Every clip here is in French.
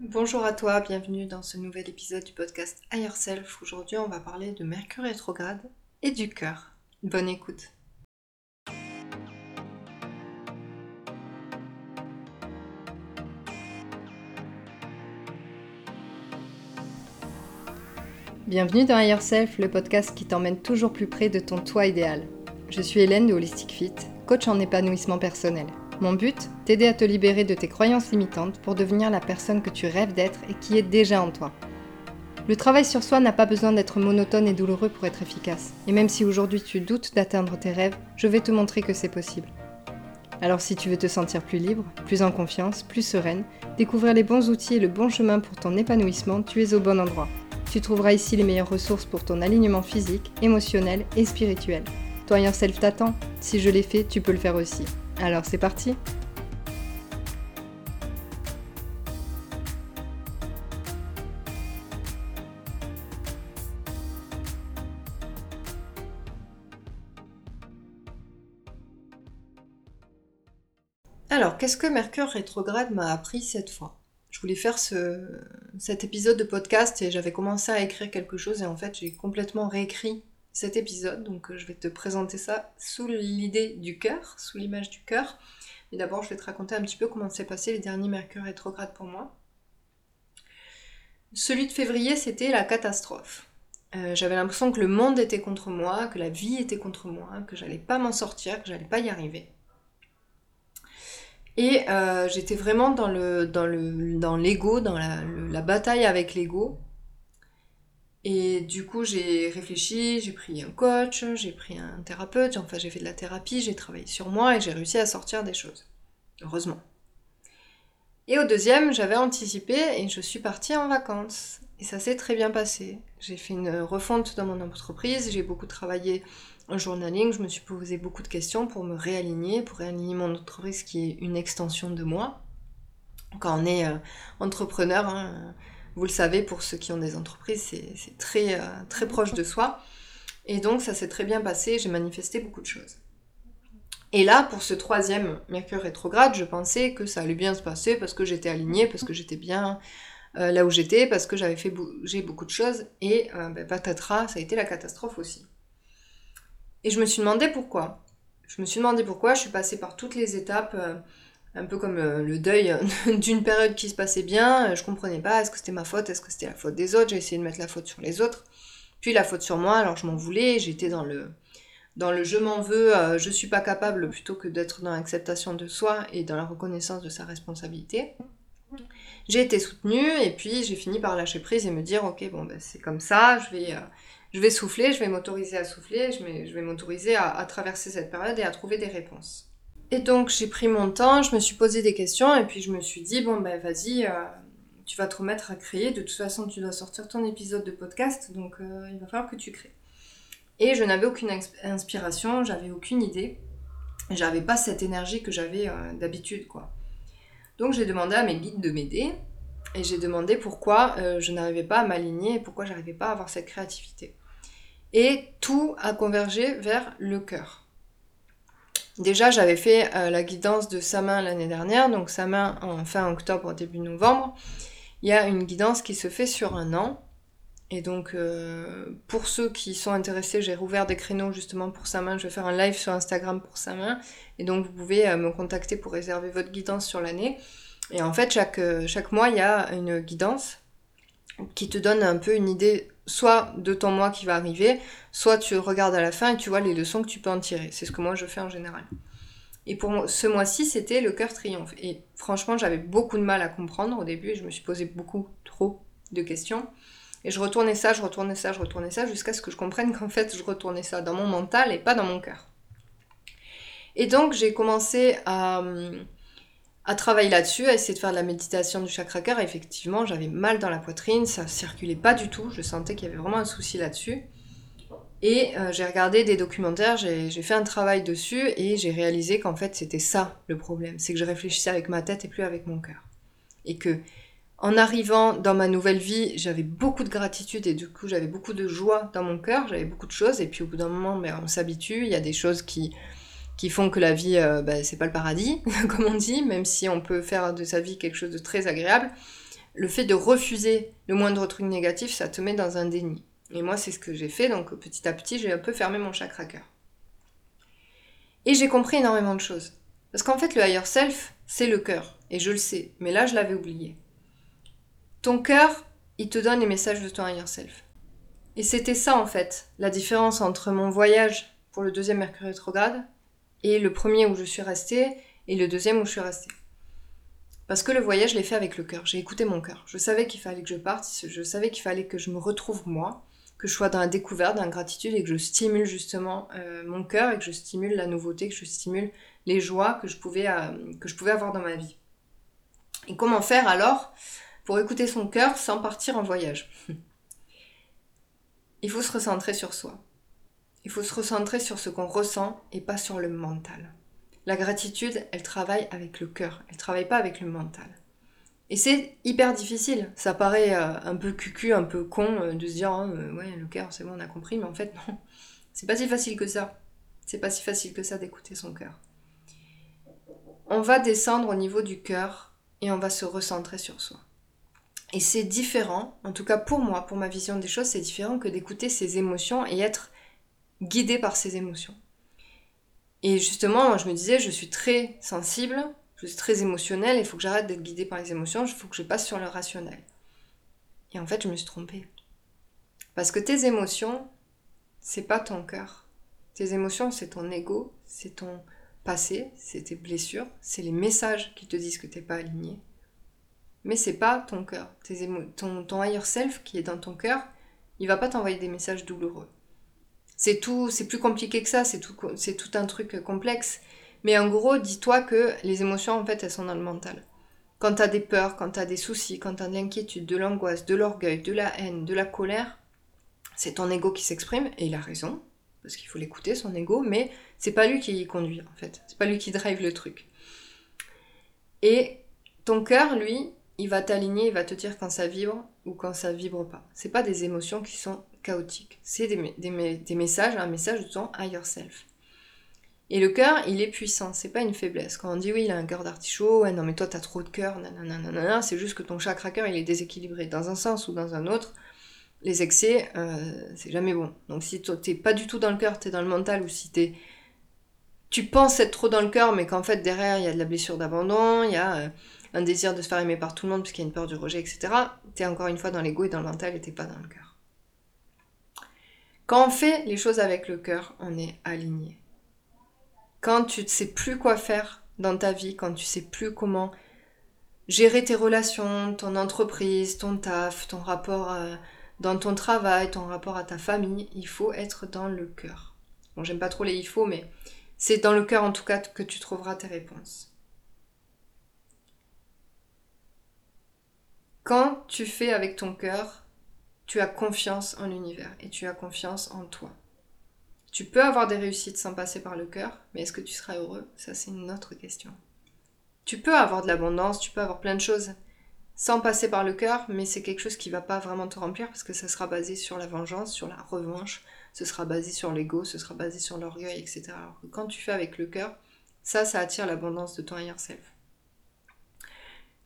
Bonjour à toi, bienvenue dans ce nouvel épisode du podcast Higher Self. Aujourd'hui, on va parler de Mercure rétrograde et du cœur. Bonne écoute. Bienvenue dans Higher Self, le podcast qui t'emmène toujours plus près de ton toi idéal. Je suis Hélène de Holistic Fit, coach en épanouissement personnel. Mon but T'aider à te libérer de tes croyances limitantes pour devenir la personne que tu rêves d'être et qui est déjà en toi. Le travail sur soi n'a pas besoin d'être monotone et douloureux pour être efficace. Et même si aujourd'hui tu doutes d'atteindre tes rêves, je vais te montrer que c'est possible. Alors si tu veux te sentir plus libre, plus en confiance, plus sereine, découvrir les bons outils et le bon chemin pour ton épanouissement, tu es au bon endroit. Tu trouveras ici les meilleures ressources pour ton alignement physique, émotionnel et spirituel. Toi Yourself t'attend. Si je l'ai fait, tu peux le faire aussi. Alors c'est parti. Alors, qu'est-ce que Mercure rétrograde m'a appris cette fois? Je voulais faire cet épisode de podcast et j'avais commencé à écrire quelque chose et en fait j'ai complètement réécrit cet épisode. Donc euh, je vais te présenter ça sous l'idée du cœur, sous l'image du cœur. Mais d'abord, je vais te raconter un petit peu comment s'est passé les derniers Mercure rétrogrades pour moi. Celui de février, c'était la catastrophe. Euh, j'avais l'impression que le monde était contre moi, que la vie était contre moi, que j'allais pas m'en sortir, que j'allais pas y arriver. Et euh, j'étais vraiment dans le dans le dans l'ego, dans la, la bataille avec l'ego. Et du coup, j'ai réfléchi, j'ai pris un coach, j'ai pris un thérapeute, enfin j'ai fait de la thérapie, j'ai travaillé sur moi et j'ai réussi à sortir des choses. Heureusement. Et au deuxième, j'avais anticipé et je suis partie en vacances. Et ça s'est très bien passé. J'ai fait une refonte dans mon entreprise, j'ai beaucoup travaillé en journaling, je me suis posé beaucoup de questions pour me réaligner, pour réaligner mon entreprise qui est une extension de moi. Quand on est euh, entrepreneur, hein, vous le savez, pour ceux qui ont des entreprises, c'est très, euh, très proche de soi. Et donc ça s'est très bien passé, j'ai manifesté beaucoup de choses. Et là, pour ce troisième Mercure rétrograde, je pensais que ça allait bien se passer parce que j'étais alignée, parce que j'étais bien euh, là où j'étais, parce que j'avais fait bouger beaucoup de choses. Et euh, ben, patatras, ça a été la catastrophe aussi. Et je me suis demandé pourquoi. Je me suis demandé pourquoi, je suis passée par toutes les étapes un peu comme le, deuil d'une période qui se passait bien, je comprenais pas, est-ce que c'était ma faute, est-ce que c'était la faute des autres, j'ai essayé de mettre la faute sur les autres, puis la faute sur moi, alors je m'en voulais, j'étais dans le, dans le je m'en veux, euh, je suis pas capable, plutôt que d'être dans l'acceptation de soi et dans la reconnaissance de sa responsabilité. J'ai été soutenue et puis j'ai fini par lâcher prise et me dire ok bon ben c'est comme ça, je vais, euh, je vais souffler, je vais m'autoriser à souffler, je vais, je vais m'autoriser à traverser cette période et à trouver des réponses. Et donc j'ai pris mon temps, je me suis posé des questions et puis je me suis dit bon ben vas-y, euh, tu vas te remettre à créer. De toute façon tu dois sortir ton épisode de podcast, donc euh, il va falloir que tu crées. Et je n'avais aucune inspiration, j'avais aucune idée, j'avais pas cette énergie que j'avais euh, d'habitude quoi. Donc j'ai demandé à mes guides de m'aider et j'ai demandé pourquoi je n'arrivais pas à m'aligner et pourquoi j'arrivais pas à avoir cette créativité. Et tout a convergé vers le cœur. Déjà, j'avais fait euh, la guidance de sa main l'année dernière, donc sa main en fin octobre, début novembre. Il y a une guidance qui se fait sur un an. Et donc, euh, pour ceux qui sont intéressés, j'ai rouvert des créneaux justement pour sa main. Je vais faire un live sur Instagram pour sa main. Et donc, vous pouvez euh, me contacter pour réserver votre guidance sur l'année. Et en fait, chaque, chaque mois, il y a une guidance qui te donne un peu une idée soit de ton mois qui va arriver, soit tu regardes à la fin et tu vois les leçons que tu peux en tirer. C'est ce que moi je fais en général. Et pour ce mois-ci, c'était le cœur triomphe. Et franchement, j'avais beaucoup de mal à comprendre au début et je me suis posé beaucoup trop de questions. Et je retournais ça, je retournais ça, je retournais ça, jusqu'à ce que je comprenne qu'en fait, je retournais ça dans mon mental et pas dans mon cœur. Et donc, j'ai commencé à, hum, à travailler là-dessus, à essayer de faire de la méditation du chakra cœur. Effectivement, j'avais mal dans la poitrine, ça circulait pas du tout. Je sentais qu'il y avait vraiment un souci là-dessus. Et euh, j'ai regardé des documentaires, j'ai fait un travail dessus et j'ai réalisé qu'en fait c'était ça le problème, c'est que je réfléchissais avec ma tête et plus avec mon cœur. Et que en arrivant dans ma nouvelle vie, j'avais beaucoup de gratitude et du coup j'avais beaucoup de joie dans mon cœur, j'avais beaucoup de choses et puis au bout d'un moment, ben, on s'habitue, il y a des choses qui qui font que la vie, euh, bah, c'est pas le paradis, comme on dit, même si on peut faire de sa vie quelque chose de très agréable. le fait de refuser le moindre truc négatif, ça te met dans un déni. Et moi, c'est ce que j'ai fait, donc petit à petit, j'ai un peu fermé mon chakra cœur. Et j'ai compris énormément de choses. Parce qu'en fait, le higher self, c'est le cœur. Et je le sais, mais là, je l'avais oublié. Ton cœur, il te donne les messages de ton higher self. Et c'était ça, en fait, la différence entre mon voyage pour le deuxième Mercure rétrograde et le premier où je suis restée et le deuxième où je suis restée. Parce que le voyage, je l'ai fait avec le cœur. J'ai écouté mon cœur. Je savais qu'il fallait que je parte, je savais qu'il fallait que je me retrouve moi, que je sois dans la découverte, dans la gratitude et que je stimule justement euh, mon cœur et que je stimule la nouveauté, que je stimule les joies que je pouvais, euh, que je pouvais avoir dans ma vie. Et comment faire alors pour écouter son cœur sans partir en voyage? Il faut se recentrer sur soi. Il faut se recentrer sur ce qu'on ressent et pas sur le mental. La gratitude, elle travaille avec le cœur, elle travaille pas avec le mental. Et c'est hyper difficile. Ça paraît euh, un peu cucu, un peu con euh, de se dire oh, euh, ouais le cœur c'est bon on a compris, mais en fait non, c'est pas si facile que ça. C'est pas si facile que ça d'écouter son cœur. On va descendre au niveau du cœur et on va se recentrer sur soi. Et c'est différent, en tout cas pour moi, pour ma vision des choses, c'est différent que d'écouter ses émotions et être guidé par ses émotions. Et justement, je me disais, je suis très sensible, je suis très émotionnelle, il faut que j'arrête d'être guidée par les émotions, il faut que je passe sur le rationnel. Et en fait, je me suis trompée. Parce que tes émotions, c'est pas ton cœur. Tes émotions, c'est ton ego, c'est ton passé, c'est tes blessures, c'est les messages qui te disent que t'es pas aligné. Mais c'est pas ton cœur. ton, ton higher self qui est dans ton cœur, il va pas t'envoyer des messages douloureux. C'est tout, c'est plus compliqué que ça, c'est tout, c'est tout un truc complexe. Mais en gros, dis-toi que les émotions, en fait, elles sont dans le mental. Quand t'as des peurs, quand t'as des soucis, quand t'as de l'inquiétude, de l'angoisse, de l'orgueil, de la haine, de la colère, c'est ton ego qui s'exprime, et il a raison, parce qu'il faut l'écouter, son ego, mais c'est pas lui qui conduit, en fait. C'est pas lui qui drive le truc. Et ton cœur, lui, il va t'aligner, il va te dire quand ça vibre ou quand ça vibre pas. C'est pas des émotions qui sont chaotiques. C'est des, messages, un message de ton higher self. Et le cœur, il est puissant, c'est pas une faiblesse. Quand on dit oui, il a un cœur d'artichaut, ouais, non mais toi t'as trop de cœur, nanana, c'est juste que ton chakra cœur il est déséquilibré dans un sens ou dans un autre. Les excès, euh, c'est jamais bon. Donc si t'es pas du tout dans le cœur, t'es dans le mental, ou si t'es tu penses être trop dans le cœur, mais qu'en fait derrière il y a de la blessure d'abandon, il y a euh, un désir de se faire aimer par tout le monde parce qu'il y a une peur du rejet, etc. T'es encore une fois dans l'ego et dans le mental et t'es pas dans le cœur. Quand on fait les choses avec le cœur, on est aligné. Quand tu ne sais plus quoi faire dans ta vie, quand tu sais plus comment gérer tes relations, ton entreprise, ton taf, ton rapport euh, dans ton travail, ton rapport à ta famille, il faut être dans le cœur. Bon, j'aime pas trop les il faut, mais c'est dans le cœur en tout cas que tu trouveras tes réponses. Quand tu fais avec ton cœur, tu as confiance en l'univers et tu as confiance en toi. Tu peux avoir des réussites sans passer par le cœur, mais est-ce que tu seras heureux? Ça, c'est une autre question. Tu peux avoir de l'abondance, tu peux avoir plein de choses sans passer par le cœur, mais c'est quelque chose qui va pas vraiment te remplir parce que ça sera basé sur la vengeance, sur la revanche, ce sera basé sur l'ego, ce sera basé sur l'orgueil, etc. Alors que quand tu fais avec le cœur, ça, ça attire l'abondance de ton higher self.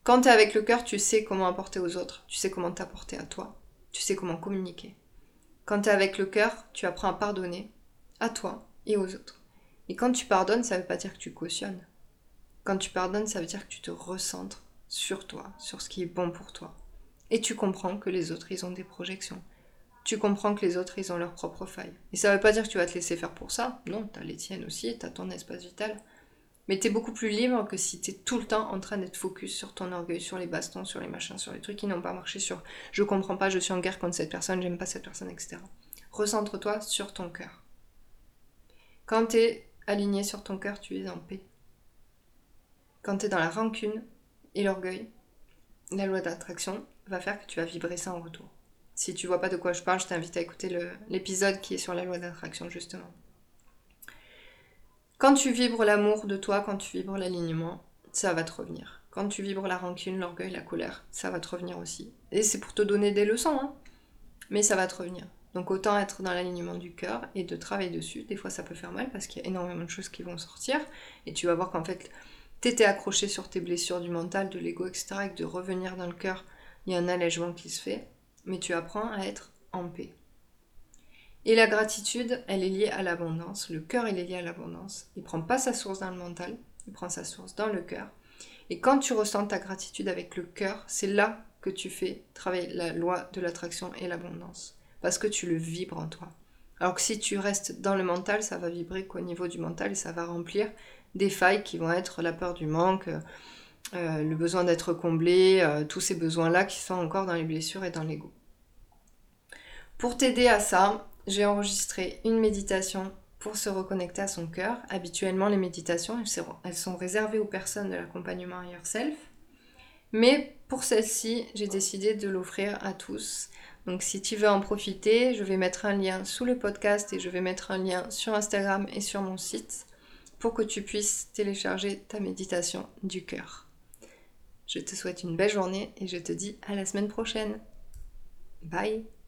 Quand tu es avec le cœur, tu sais comment apporter aux autres, tu sais comment t'apporter à toi, tu sais comment communiquer. Quand tu es avec le cœur, tu apprends à pardonner à toi et aux autres. Et quand tu pardonnes, ça ne veut pas dire que tu cautionnes. Quand tu pardonnes, ça veut dire que tu te recentres sur toi, sur ce qui est bon pour toi. Et tu comprends que les autres, ils ont des projections. Tu comprends que les autres, ils ont leurs propres failles. Et ça ne veut pas dire que tu vas te laisser faire pour ça. Non, tu as les tiennes aussi, tu as ton espace vital. Mais t'es beaucoup plus libre que si t'es tout le temps en train d'être focus sur ton orgueil, sur les bastons, sur les machins, sur les trucs qui n'ont pas marché, sur je comprends pas, je suis en guerre contre cette personne, j'aime pas cette personne, etc. Recentre-toi sur ton cœur. Quand t'es aligné sur ton cœur, tu es en paix. Quand t'es dans la rancune et l'orgueil, la loi d'attraction va faire que tu vas vibrer ça en retour. Si tu vois pas de quoi je parle, je t'invite à écouter l'épisode qui est sur la loi d'attraction justement. Quand tu vibres l'amour de toi, quand tu vibres l'alignement, ça va te revenir. Quand tu vibres la rancune, l'orgueil, la colère, ça va te revenir aussi. Et c'est pour te donner des leçons, hein. mais ça va te revenir. Donc autant être dans l'alignement du cœur et de travailler dessus. Des fois ça peut faire mal parce qu'il y a énormément de choses qui vont sortir et tu vas voir qu'en fait t'étais accroché sur tes blessures du mental, de l'ego, etc. et que de revenir dans le cœur, il y a un allègement qui se fait, mais tu apprends à être en paix. Et la gratitude, elle est liée à l'abondance. Le cœur, il est lié à l'abondance. Il prend pas sa source dans le mental, il prend sa source dans le cœur. Et quand tu ressens ta gratitude avec le cœur, c'est là que tu fais travailler la loi de l'attraction et l'abondance. Parce que tu le vibres en toi. Alors que si tu restes dans le mental, ça va vibrer qu'au niveau du mental et ça va remplir des failles qui vont être la peur du manque, euh, le besoin d'être comblé, euh, tous ces besoins-là qui sont encore dans les blessures et dans l'ego. Pour t'aider à ça, j'ai enregistré une méditation pour se reconnecter à son cœur. Habituellement, les méditations, elles sont réservées aux personnes de l'accompagnement Yourself. Mais pour celle-ci, j'ai décidé de l'offrir à tous. Donc si tu veux en profiter, je vais mettre un lien sous le podcast et je vais mettre un lien sur Instagram et sur mon site pour que tu puisses télécharger ta méditation du cœur. Je te souhaite une belle journée et je te dis à la semaine prochaine. Bye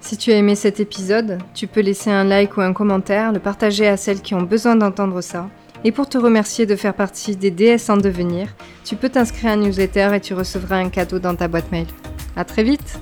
si tu as aimé cet épisode, tu peux laisser un like ou un commentaire, le partager à celles qui ont besoin d'entendre ça. Et pour te remercier de faire partie des DS en devenir, tu peux t'inscrire à un newsletter et tu recevras un cadeau dans ta boîte mail. À très vite!